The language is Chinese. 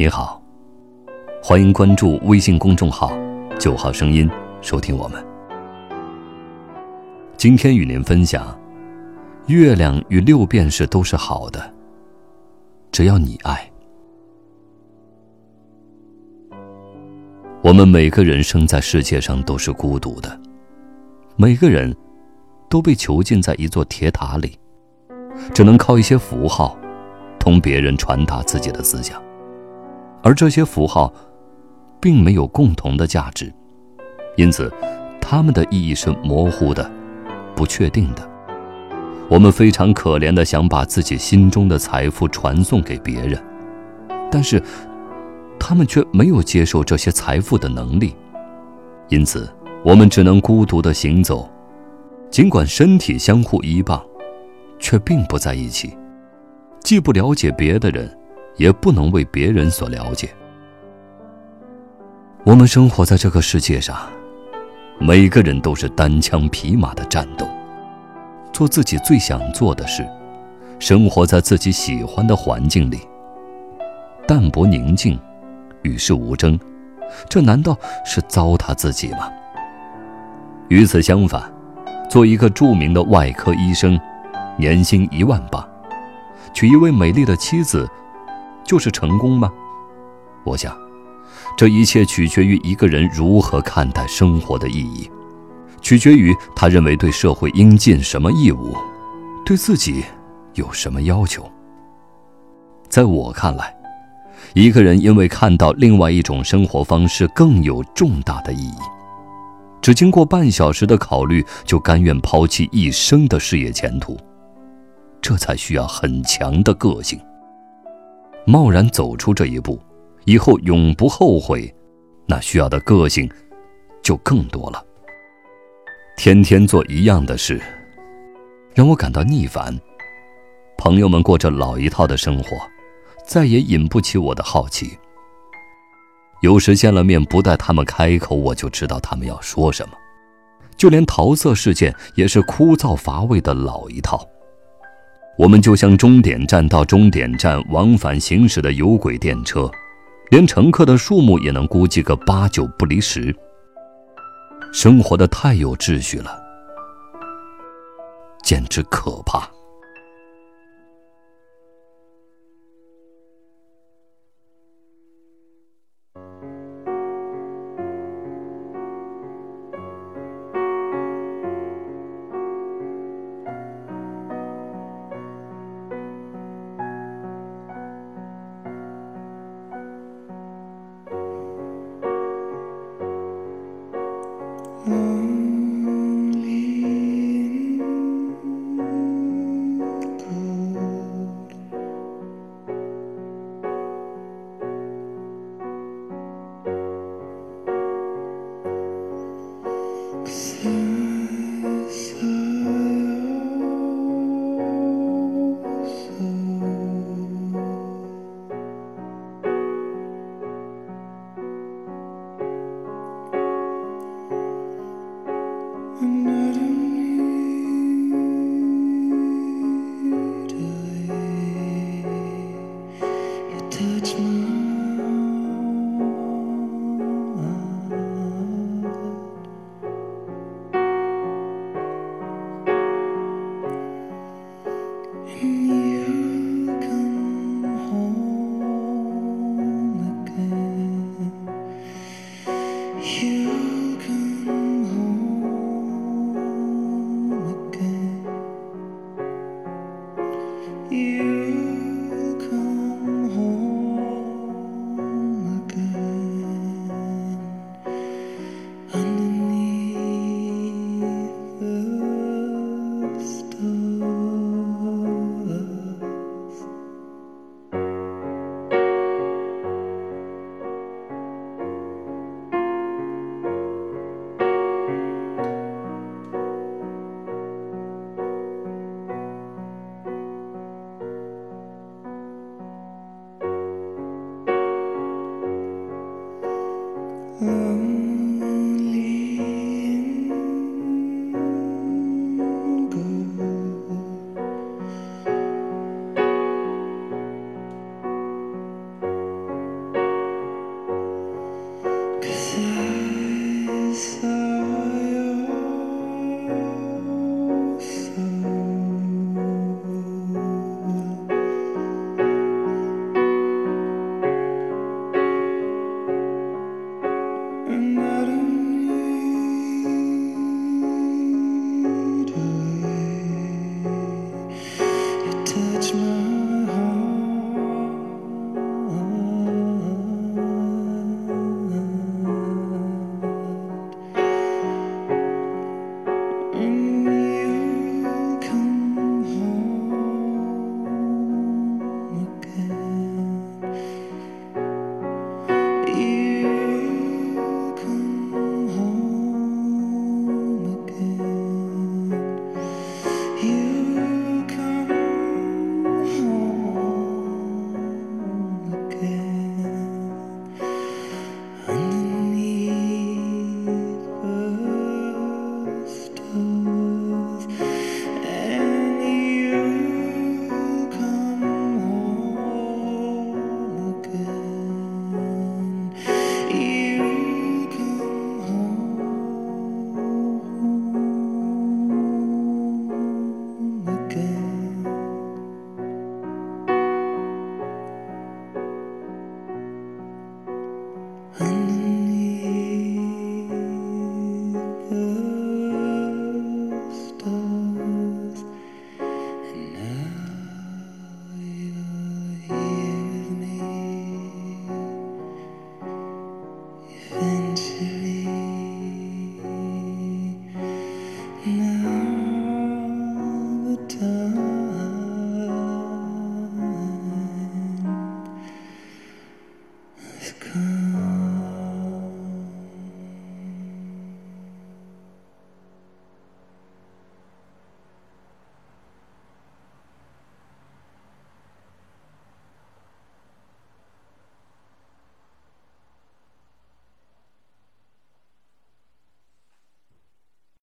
你好，欢迎关注微信公众号“九号声音”，收听我们。今天与您分享：月亮与六便士都是好的，只要你爱。我们每个人生在世界上都是孤独的，每个人都被囚禁在一座铁塔里，只能靠一些符号，同别人传达自己的思想。而这些符号，并没有共同的价值，因此，它们的意义是模糊的、不确定的。我们非常可怜的想把自己心中的财富传送给别人，但是，他们却没有接受这些财富的能力，因此，我们只能孤独的行走，尽管身体相互依傍，却并不在一起，既不了解别的人。也不能为别人所了解。我们生活在这个世界上，每个人都是单枪匹马的战斗，做自己最想做的事，生活在自己喜欢的环境里，淡泊宁静，与世无争，这难道是糟蹋自己吗？与此相反，做一个著名的外科医生，年薪一万八，娶一位美丽的妻子。就是成功吗？我想，这一切取决于一个人如何看待生活的意义，取决于他认为对社会应尽什么义务，对自己有什么要求。在我看来，一个人因为看到另外一种生活方式更有重大的意义，只经过半小时的考虑就甘愿抛弃一生的事业前途，这才需要很强的个性。贸然走出这一步，以后永不后悔，那需要的个性就更多了。天天做一样的事，让我感到腻烦。朋友们过着老一套的生活，再也引不起我的好奇。有时见了面，不待他们开口，我就知道他们要说什么。就连桃色事件，也是枯燥乏味的老一套。我们就像终点站到终点站往返行驶的有轨电车，连乘客的数目也能估计个八九不离十。生活的太有秩序了，简直可怕。Mm-hmm.